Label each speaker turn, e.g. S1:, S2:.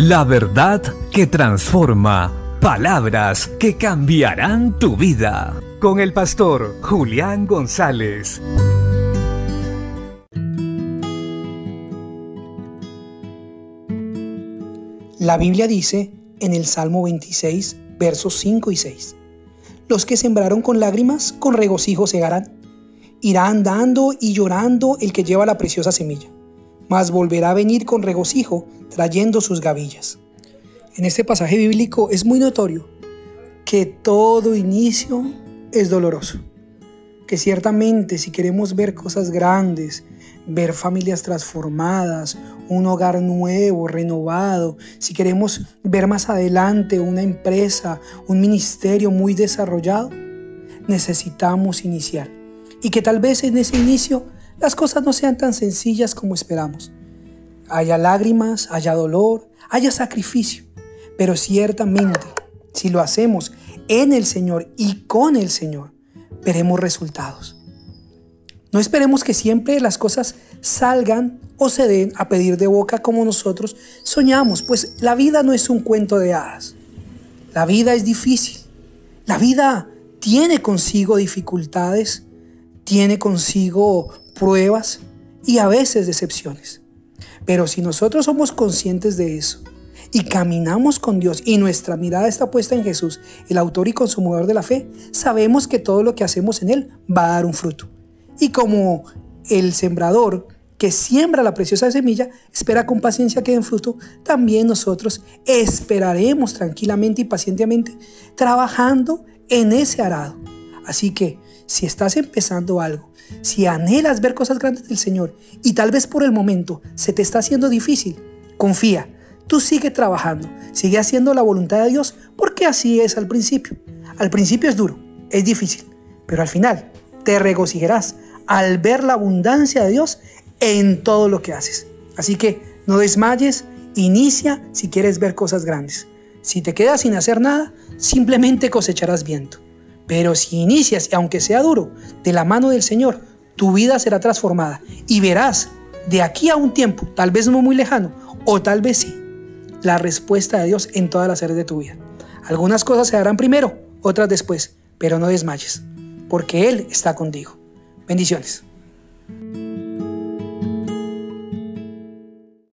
S1: La verdad que transforma. Palabras que cambiarán tu vida. Con el pastor Julián González.
S2: La Biblia dice en el Salmo 26, versos 5 y 6. Los que sembraron con lágrimas, con regocijo segarán. Irá andando y llorando el que lleva la preciosa semilla, mas volverá a venir con regocijo trayendo sus gavillas. En este pasaje bíblico es muy notorio que todo inicio es doloroso, que ciertamente si queremos ver cosas grandes, ver familias transformadas, un hogar nuevo, renovado, si queremos ver más adelante una empresa, un ministerio muy desarrollado, necesitamos iniciar. Y que tal vez en ese inicio las cosas no sean tan sencillas como esperamos. Haya lágrimas, haya dolor, haya sacrificio, pero ciertamente si lo hacemos en el Señor y con el Señor, veremos resultados. No esperemos que siempre las cosas salgan o se den a pedir de boca como nosotros soñamos, pues la vida no es un cuento de hadas. La vida es difícil. La vida tiene consigo dificultades, tiene consigo pruebas y a veces decepciones. Pero si nosotros somos conscientes de eso y caminamos con Dios y nuestra mirada está puesta en Jesús, el autor y consumidor de la fe, sabemos que todo lo que hacemos en Él va a dar un fruto. Y como el sembrador que siembra la preciosa semilla espera con paciencia que den fruto, también nosotros esperaremos tranquilamente y pacientemente trabajando en ese arado. Así que si estás empezando algo, si anhelas ver cosas grandes del Señor y tal vez por el momento se te está haciendo difícil, confía, tú sigue trabajando, sigue haciendo la voluntad de Dios porque así es al principio. Al principio es duro, es difícil, pero al final te regocijarás al ver la abundancia de Dios en todo lo que haces. Así que no desmayes, inicia si quieres ver cosas grandes. Si te quedas sin hacer nada, simplemente cosecharás viento. Pero si inicias, aunque sea duro, de la mano del Señor, tu vida será transformada y verás de aquí a un tiempo, tal vez no muy lejano, o tal vez sí, la respuesta de Dios en todas las áreas de tu vida. Algunas cosas se harán primero, otras después, pero no desmayes, porque Él está contigo. Bendiciones.